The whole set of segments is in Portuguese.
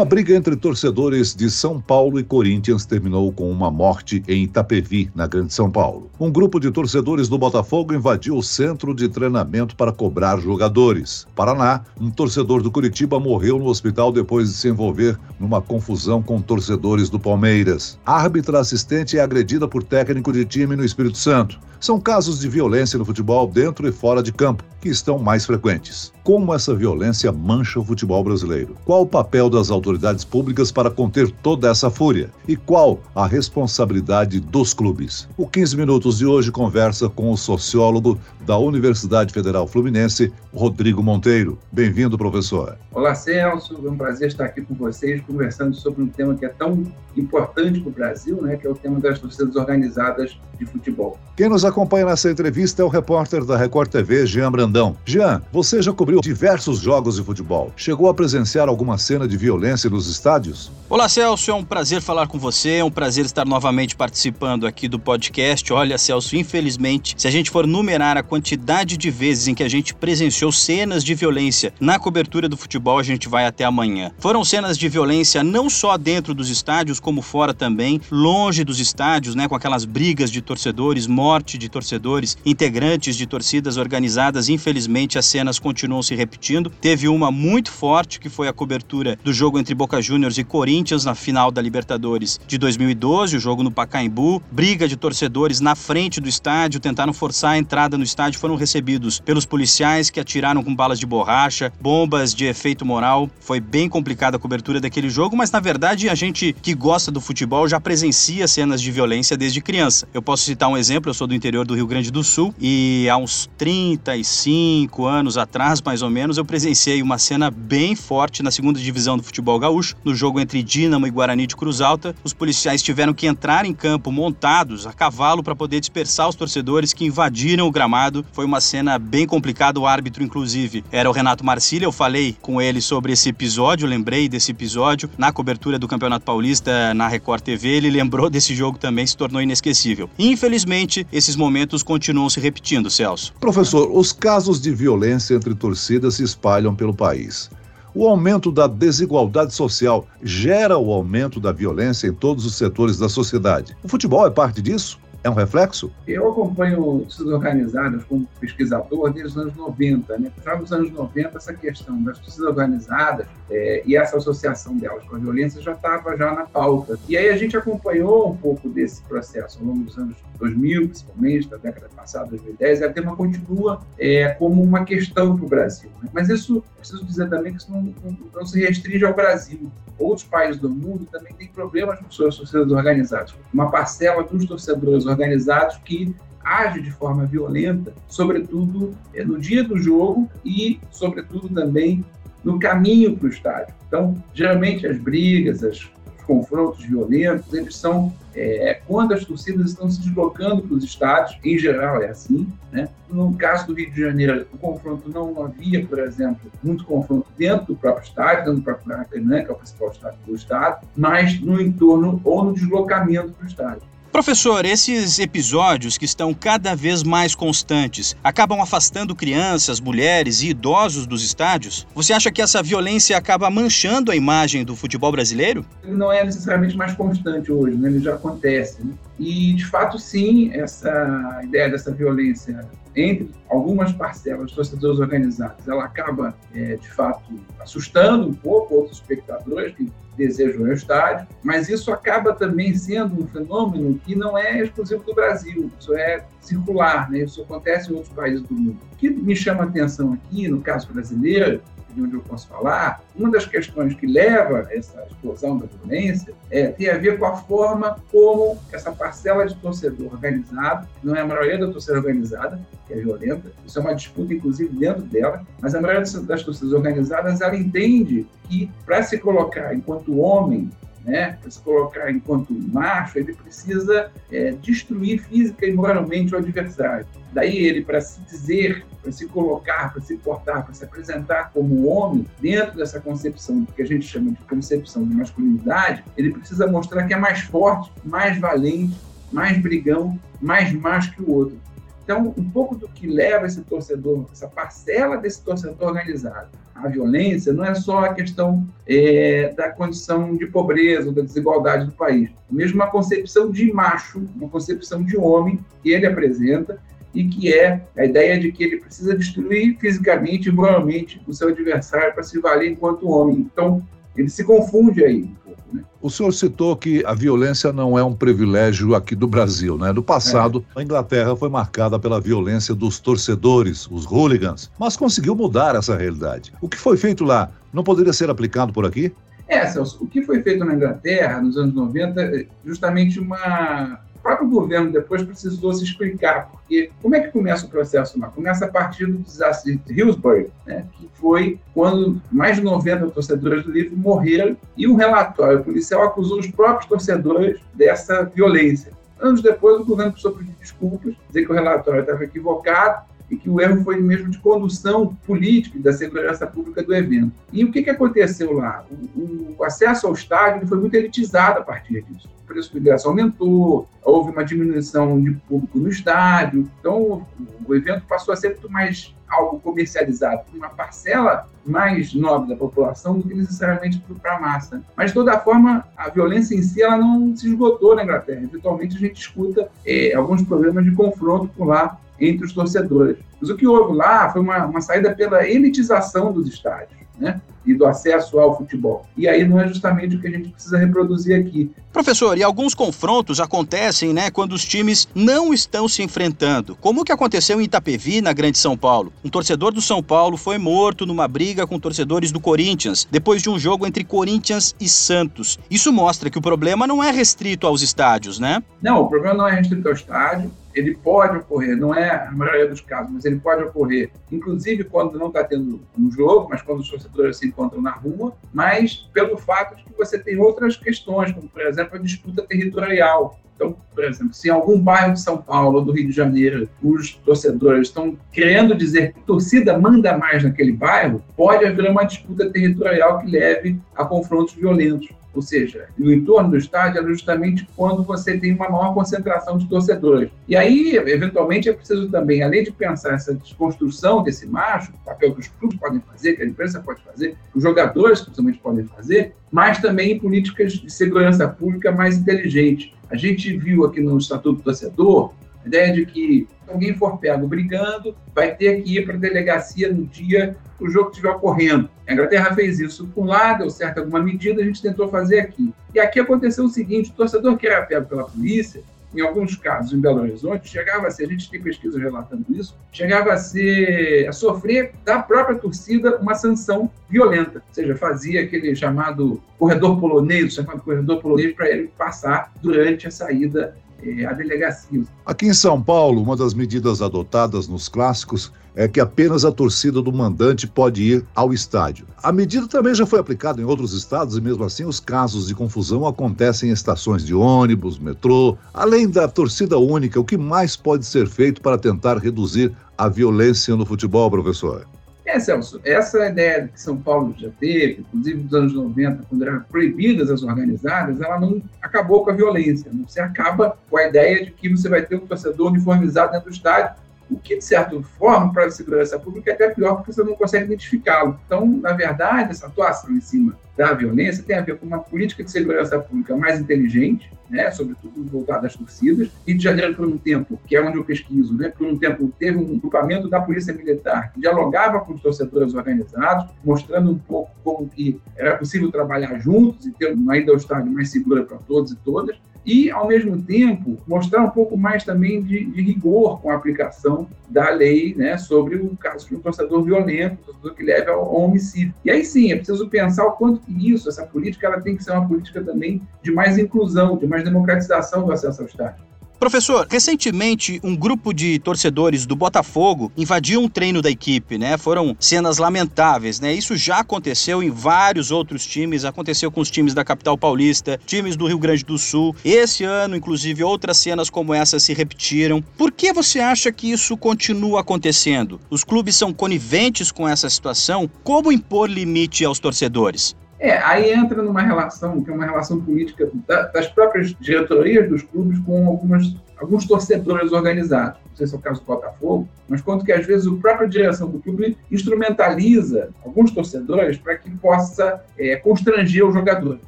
Uma briga entre torcedores de São Paulo e Corinthians terminou com uma morte em Itapevi, na Grande São Paulo. Um grupo de torcedores do Botafogo invadiu o centro de treinamento para cobrar jogadores. Paraná, um torcedor do Curitiba morreu no hospital depois de se envolver numa confusão com torcedores do Palmeiras. Árbitra assistente é agredida por técnico de time no Espírito Santo. São casos de violência no futebol dentro e fora de campo que estão mais frequentes. Como essa violência mancha o futebol brasileiro? Qual o papel das autoridades públicas para conter toda essa fúria? E qual a responsabilidade dos clubes? O 15 Minutos de hoje conversa com o sociólogo da Universidade Federal Fluminense, Rodrigo Monteiro. Bem-vindo, professor. Olá, Celso. É um prazer estar aqui com vocês conversando sobre um tema que é tão importante para o Brasil, né, que é o tema das torcidas organizadas de futebol. Quem nos acompanha nessa entrevista é o repórter da Record TV, Jean Brandão. Jean, você já cobriu diversos jogos de futebol. Chegou a presenciar alguma cena de violência nos estádios? Olá, Celso. É um prazer falar com você. É um prazer estar novamente participando aqui do podcast. Olha, Celso, infelizmente, se a gente for numerar a quantidade de vezes em que a gente presenciou cenas de violência na cobertura do futebol, a gente vai até amanhã. Foram cenas de violência não só dentro dos estádios, como fora também, longe dos estádios, né, com aquelas brigas de torcedores, morte de torcedores, integrantes de torcidas organizadas. Infelizmente, as cenas continuam se repetindo. Teve uma muito forte, que foi a cobertura do jogo entre Boca Juniors e Corinthians na final da Libertadores de 2012, o jogo no Pacaembu. Briga de torcedores na frente do estádio, tentaram forçar a entrada no estádio, foram recebidos pelos policiais que atiraram com balas de borracha, bombas de efeito moral. Foi bem complicada a cobertura daquele jogo, mas na verdade a gente que gosta do futebol já presencia cenas de violência desde criança. Eu posso citar um exemplo, eu sou do interior do Rio Grande do Sul e há uns 35 anos atrás, mais ou menos, eu presenciei uma cena bem forte na segunda divisão do futebol gaúcho, no jogo entre Dínamo e Guarani de Cruz Alta. Os policiais tiveram que entrar em campo montados a cavalo para poder dispersar os torcedores que invadiram o gramado. Foi uma cena bem complicada, o árbitro, inclusive, era o Renato Marcília. Eu falei com ele sobre esse episódio, lembrei desse episódio na cobertura do Campeonato Paulista na Record TV. Ele lembrou desse jogo também, se tornou inesquecível. Infelizmente, esses momentos continuam se repetindo, Celso. Professor, os casos de violência entre torcidas se espalham pelo país. O aumento da desigualdade social gera o aumento da violência em todos os setores da sociedade. O futebol é parte disso? É um reflexo? Eu acompanho torcidas organizadas como pesquisador desde os anos 90. Né? Já nos anos 90, essa questão das torcidas organizadas é, e essa associação delas com a violência já estava já na pauta. E aí a gente acompanhou um pouco desse processo ao longo dos anos 2000, principalmente, da década passada, 2010, e a tema continua é, como uma questão para o Brasil. Né? Mas isso, preciso dizer também que isso não, não, não, se restringe ao Brasil. Outros países do mundo também têm problemas com suas torcidas organizadas. Uma parcela dos torcedores organizados que age de forma violenta, sobretudo é, no dia do jogo e, sobretudo, também no caminho para o estádio. Então, geralmente as brigas, as confrontos violentos, eles são é, quando as torcidas estão se deslocando para os estádios, em geral é assim. Né? No caso do Rio de Janeiro, o confronto não havia, por exemplo, muito confronto dentro do próprio estádio, dentro do próprio Maracanã, que é o principal estádio do estado, mas no entorno ou no deslocamento para o estádio. Professor, esses episódios que estão cada vez mais constantes acabam afastando crianças, mulheres e idosos dos estádios? Você acha que essa violência acaba manchando a imagem do futebol brasileiro? Ele não é necessariamente mais constante hoje, né? ele já acontece. Né? E, de fato, sim, essa ideia dessa violência entre algumas parcelas de torcedores organizados, ela acaba, é, de fato, assustando um pouco outros espectadores que desejam ao estádio, mas isso acaba também sendo um fenômeno que não é exclusivo do Brasil, isso é circular, né? isso acontece em outros países do mundo. O que me chama a atenção aqui, no caso brasileiro, de onde eu posso falar, uma das questões que leva a essa explosão da violência é, tem a ver com a forma como essa parcela de torcedor organizado, não é a maioria da torcida organizada, que é violenta, isso é uma disputa, inclusive, dentro dela, mas a maioria das torcidas organizadas, ela entende que, para se colocar enquanto homem né, para se colocar enquanto macho, ele precisa é, destruir física e moralmente o adversário. Daí ele, para se dizer, para se colocar, para se portar, para se apresentar como homem, dentro dessa concepção que a gente chama de concepção de masculinidade, ele precisa mostrar que é mais forte, mais valente, mais brigão, mais macho que o outro. Então, um pouco do que leva esse torcedor, essa parcela desse torcedor organizado à violência, não é só a questão é, da condição de pobreza, da desigualdade do país. Mesmo uma concepção de macho, uma concepção de homem que ele apresenta e que é a ideia de que ele precisa destruir fisicamente e moralmente o seu adversário para se valer enquanto homem. Então, ele se confunde aí. Né? O senhor citou que a violência não é um privilégio aqui do Brasil, né? No passado, é. a Inglaterra foi marcada pela violência dos torcedores, os hooligans, mas conseguiu mudar essa realidade. O que foi feito lá não poderia ser aplicado por aqui? É, Celso, o que foi feito na Inglaterra nos anos 90 é justamente uma próprio governo depois precisou se explicar, porque como é que começa o processo? Começa a partir do desastre de Hillsborough, né, que foi quando mais de 90 torcedores do livro morreram e um relatório policial acusou os próprios torcedores dessa violência. Anos depois, o governo precisou pedir desculpas, dizer que o relatório estava equivocado e que o erro foi mesmo de condução política da segurança pública do evento. E o que, que aconteceu lá? O, o acesso ao estádio foi muito elitizado a partir disso. O preço do ingresso aumentou, houve uma diminuição de público no estádio, então o, evento passou a ser muito mais algo comercializado por uma parcela mais nobre da população do que necessariamente para a massa. Mas, de toda forma, a violência em si ela não se esgotou na Inglaterra. Eventualmente, a gente escuta é, alguns problemas de confronto por lá entre os torcedores. Mas o que houve lá foi uma, uma saída pela elitização dos estádios. Né? e do acesso ao futebol. E aí não é justamente o que a gente precisa reproduzir aqui. Professor, e alguns confrontos acontecem, né, quando os times não estão se enfrentando. Como o que aconteceu em Itapevi, na Grande São Paulo? Um torcedor do São Paulo foi morto numa briga com torcedores do Corinthians, depois de um jogo entre Corinthians e Santos. Isso mostra que o problema não é restrito aos estádios, né? Não, o problema não é restrito ao estádio ele pode ocorrer, não é a maioria dos casos, mas ele pode ocorrer, inclusive quando não está tendo um jogo, mas quando os torcedores se encontram na rua, mas pelo fato de que você tem outras questões, como por exemplo a disputa territorial. Então, por exemplo, se em algum bairro de São Paulo ou do Rio de Janeiro os torcedores estão querendo dizer que a torcida manda mais naquele bairro, pode haver uma disputa territorial que leve a confrontos violentos. Ou seja, no entorno do estádio é justamente quando você tem uma maior concentração de torcedores. E aí, eventualmente, é preciso também, além de pensar essa desconstrução desse macho, papel que os clubes podem fazer, que a imprensa pode fazer, que os jogadores principalmente podem fazer, mas também em políticas de segurança pública mais inteligentes. A gente viu aqui no Estatuto do Torcedor a ideia de que se alguém for pego brigando, vai ter que ir para a delegacia no dia que o jogo estiver ocorrendo. A Inglaterra fez isso por lá, deu certo alguma medida, a gente tentou fazer aqui. E aqui aconteceu o seguinte: o torcedor que era pego pela polícia, em alguns casos em Belo Horizonte, chegava a ser, a gente tem pesquisas relatando isso, chegava a ser, a sofrer da própria torcida uma sanção violenta, ou seja, fazia aquele chamado corredor polonês, chamado corredor polonês, para ele passar durante a saída é, a delegacia. Aqui em São Paulo, uma das medidas adotadas nos clássicos é que apenas a torcida do mandante pode ir ao estádio. A medida também já foi aplicada em outros estados e, mesmo assim, os casos de confusão acontecem em estações de ônibus, metrô. Além da torcida única, o que mais pode ser feito para tentar reduzir a violência no futebol, professor? É, Celso, essa ideia que São Paulo já teve, inclusive nos anos 90, quando eram proibidas as organizadas, ela não acabou com a violência. Você acaba com a ideia de que você vai ter um torcedor uniformizado dentro do estádio o que, de certa forma, para a segurança pública é até pior, porque você não consegue identificá-lo. Então, na verdade, essa atuação em cima da violência tem a ver com uma política de segurança pública mais inteligente, né, sobretudo voltada às torcidas. Rio de Janeiro, por um tempo, que é onde eu pesquiso, né, por um tempo teve um grupamento da Polícia Militar que dialogava com os torcedores organizados, mostrando um pouco como que era possível trabalhar juntos e ter uma ida ao estádio mais segura para todos e todas e, ao mesmo tempo, mostrar um pouco mais também de, de rigor com a aplicação da lei né, sobre o caso de um torcedor violento, torcedor que leve ao, ao, homicídio. E aí sim, é preciso pensar o quanto que isso, essa política, ela tem que ser uma política também de mais inclusão, de mais democratização do acesso ao estádio. Professor, recentemente um grupo de torcedores do Botafogo invadiu um treino da equipe, né? Foram cenas lamentáveis, né? Isso já aconteceu em vários outros times, aconteceu com os times da capital paulista, times do Rio Grande do Sul. Esse ano, inclusive, outras cenas como essa se repetiram. Por que você acha que isso continua acontecendo? Os clubes são coniventes com essa situação? Como impor limite aos torcedores? É, aí entra numa relação, que é uma relação política das próprias diretorias dos clubes com algumas, alguns torcedores organizados. Não sei se é o caso do Botafogo, mas quanto que às vezes a própria direção do clube instrumentaliza alguns torcedores para que possa é, constranger o jogador.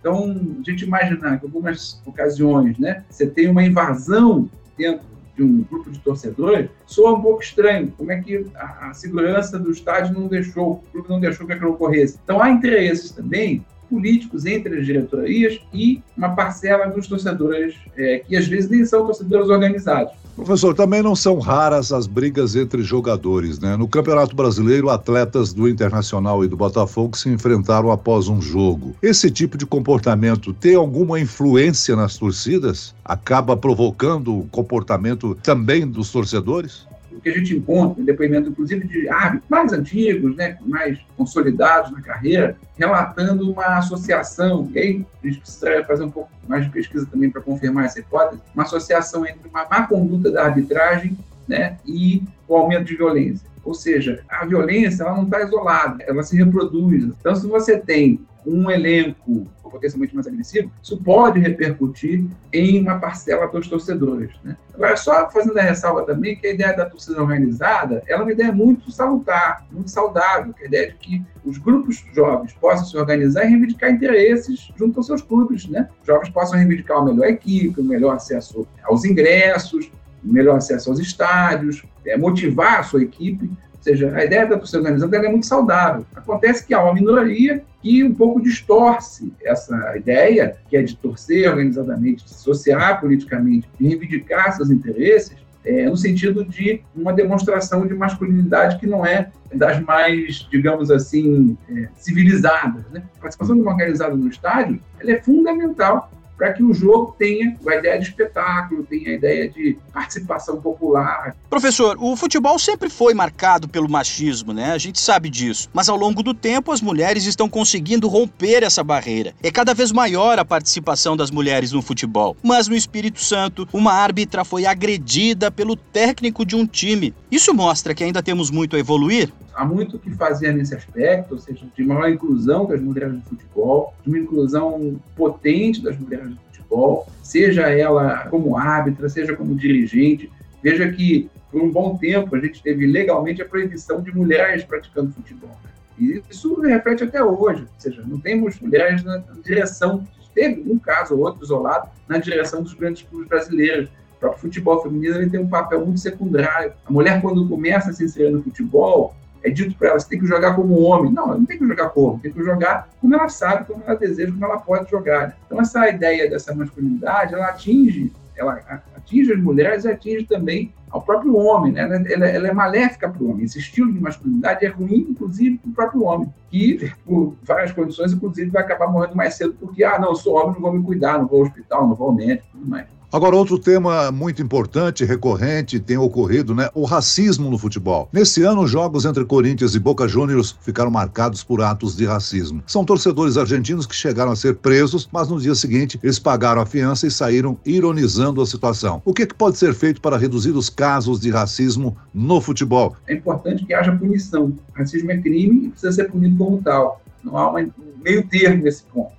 Então, a gente imaginar que algumas ocasiões, né, você tem uma invasão dentro de um grupo de torcedores, soa um pouco estranho. Como é que a, a segurança do estádio não deixou, o clube não deixou que aquilo ocorresse? Então há interesses também políticos entre as diretorias e uma parcela dos torcedores, é, que às vezes nem são torcedores organizados. Professor, também não são raras as brigas entre jogadores, né? No Campeonato Brasileiro, atletas do Internacional e do Botafogo se enfrentaram após um jogo. Esse tipo de comportamento tem alguma influência nas torcidas? Acaba provocando o comportamento também dos torcedores? Que a gente encontra, em depoimento, inclusive, de árbitros mais antigos, né, mais consolidados na carreira, relatando uma associação, e aí a gente precisa fazer um pouco mais de pesquisa também para confirmar essa hipótese, uma associação entre uma má conduta da arbitragem né, e o aumento de violência. Ou seja, a violência ela não está isolada, ela se reproduz. Então, se você tem um elenco potencialmente mais agressivo, isso pode repercutir em uma parcela dos torcedores. Né? Agora, só fazendo a ressalva também que a ideia da torcida organizada ela é uma ideia muito salutar, muito saudável, que é a ideia de que os grupos jovens possam se organizar e reivindicar interesses junto aos seus clubes. Né? Os jovens possam reivindicar uma melhor equipe, um melhor acesso aos ingressos, um melhor acesso aos estádios, é, motivar a sua equipe seja, a ideia da torcida organizada é muito saudável. Acontece que há uma minoria que um pouco distorce essa ideia, que é de torcer organizadamente, de associar politicamente, de reivindicar seus interesses, é, no sentido de uma demonstração de masculinidade que não é das mais, digamos assim, é, civilizadas. Né? A participação de uma organizada no estádio ela é fundamental para que o jogo tenha a ideia de espetáculo, tenha a ideia de participação popular. Professor, o futebol sempre foi marcado pelo machismo, né? A gente sabe disso. Mas ao longo do tempo, as mulheres estão conseguindo romper essa barreira. É cada vez maior a participação das mulheres no futebol. Mas no Espírito Santo, uma árbitra foi agredida pelo técnico de um time. Isso mostra que ainda temos muito a evoluir? há muito o que fazer nesse aspecto, ou seja, de maior inclusão das mulheres no futebol, de uma inclusão potente das mulheres futebol, seja ela como árbitra, seja como dirigente. Veja que, por um bom tempo, a gente teve legalmente a proibição de mulheres praticando futebol. E isso reflete até hoje, ou seja, não temos mulheres na direção, teve um caso ou outro isolado, na direção dos grandes clubes brasileiros. O próprio futebol feminino ele tem um papel muito secundário. A mulher, quando começa a se inserir no futebol, é dito para ela, você tem que jogar como homem. Não, ela não tem que jogar como, tem que jogar como ela sabe, como ela deseja, como ela pode jogar. Então, essa ideia dessa masculinidade, ela atinge, ela atinge as mulheres e atinge também ao próprio homem, né? ela, ela, ela é maléfica para o homem. Esse estilo de masculinidade é ruim, inclusive, para o próprio homem, que, por várias condições, inclusive, vai acabar morrendo mais cedo, porque, ah, não, eu sou homem, não vou me cuidar, não vou ao hospital, não vou ao médico, tudo mais. Agora, outro tema muito importante, recorrente, tem ocorrido, né? O racismo no futebol. Nesse ano, os jogos entre Corinthians e Boca Juniors ficaram marcados por atos de racismo. São torcedores argentinos que chegaram a ser presos, mas no dia seguinte eles pagaram a fiança e saíram ironizando a situação. O que, que pode ser feito para reduzir os casos de racismo no futebol? É importante que haja punição. Racismo é crime e precisa ser punido como tal. Não há um meio termo nesse ponto.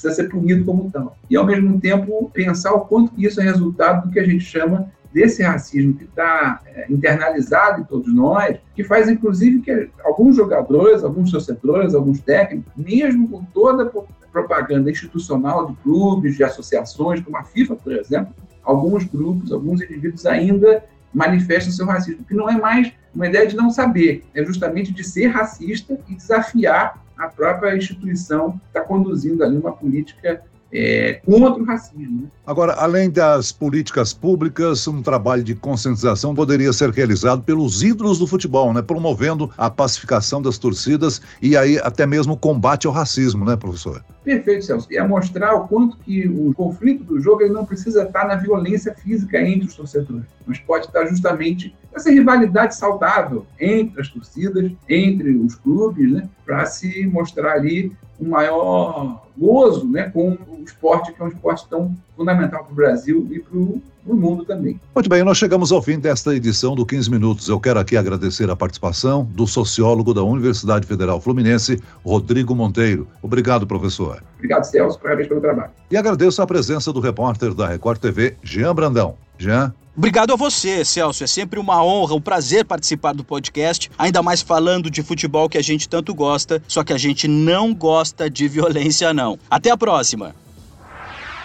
Precisa ser punido como tal. E, ao mesmo tempo, pensar o quanto isso é resultado do que a gente chama desse racismo que está é, internalizado em todos nós, que faz, inclusive, que alguns jogadores, alguns torcedores, alguns técnicos, mesmo com toda a propaganda institucional de clubes, de associações, como a FIFA, por exemplo, alguns grupos, alguns indivíduos ainda manifestam seu racismo, que não é mais uma ideia de não saber, é justamente de ser racista e desafiar a própria instituição está conduzindo ali uma política é, contra o racismo. Né? Agora, além das políticas públicas, um trabalho de conscientização poderia ser realizado pelos ídolos do futebol, né? promovendo a pacificação das torcidas e aí até mesmo o combate ao racismo, né, professor? Perfeito, Celso. E é mostrar o quanto que o conflito do jogo ele não precisa estar na violência física entre os torcedores, mas pode estar justamente nessa rivalidade saudável entre as torcidas, entre os clubes, né, para se mostrar ali um maior gozo né, com o esporte, que é um esporte tão fundamental para o Brasil e para o mundo também. Muito bem, nós chegamos ao fim desta edição do 15 Minutos. Eu quero aqui agradecer a participação do sociólogo da Universidade Federal Fluminense, Rodrigo Monteiro. Obrigado, professor. Obrigado, Celso. Parabéns pelo trabalho. E agradeço a presença do repórter da Record TV, Jean Brandão. Jean. Obrigado a você, Celso. É sempre uma honra, um prazer participar do podcast, ainda mais falando de futebol que a gente tanto gosta, só que a gente não gosta de violência, não. Até a próxima!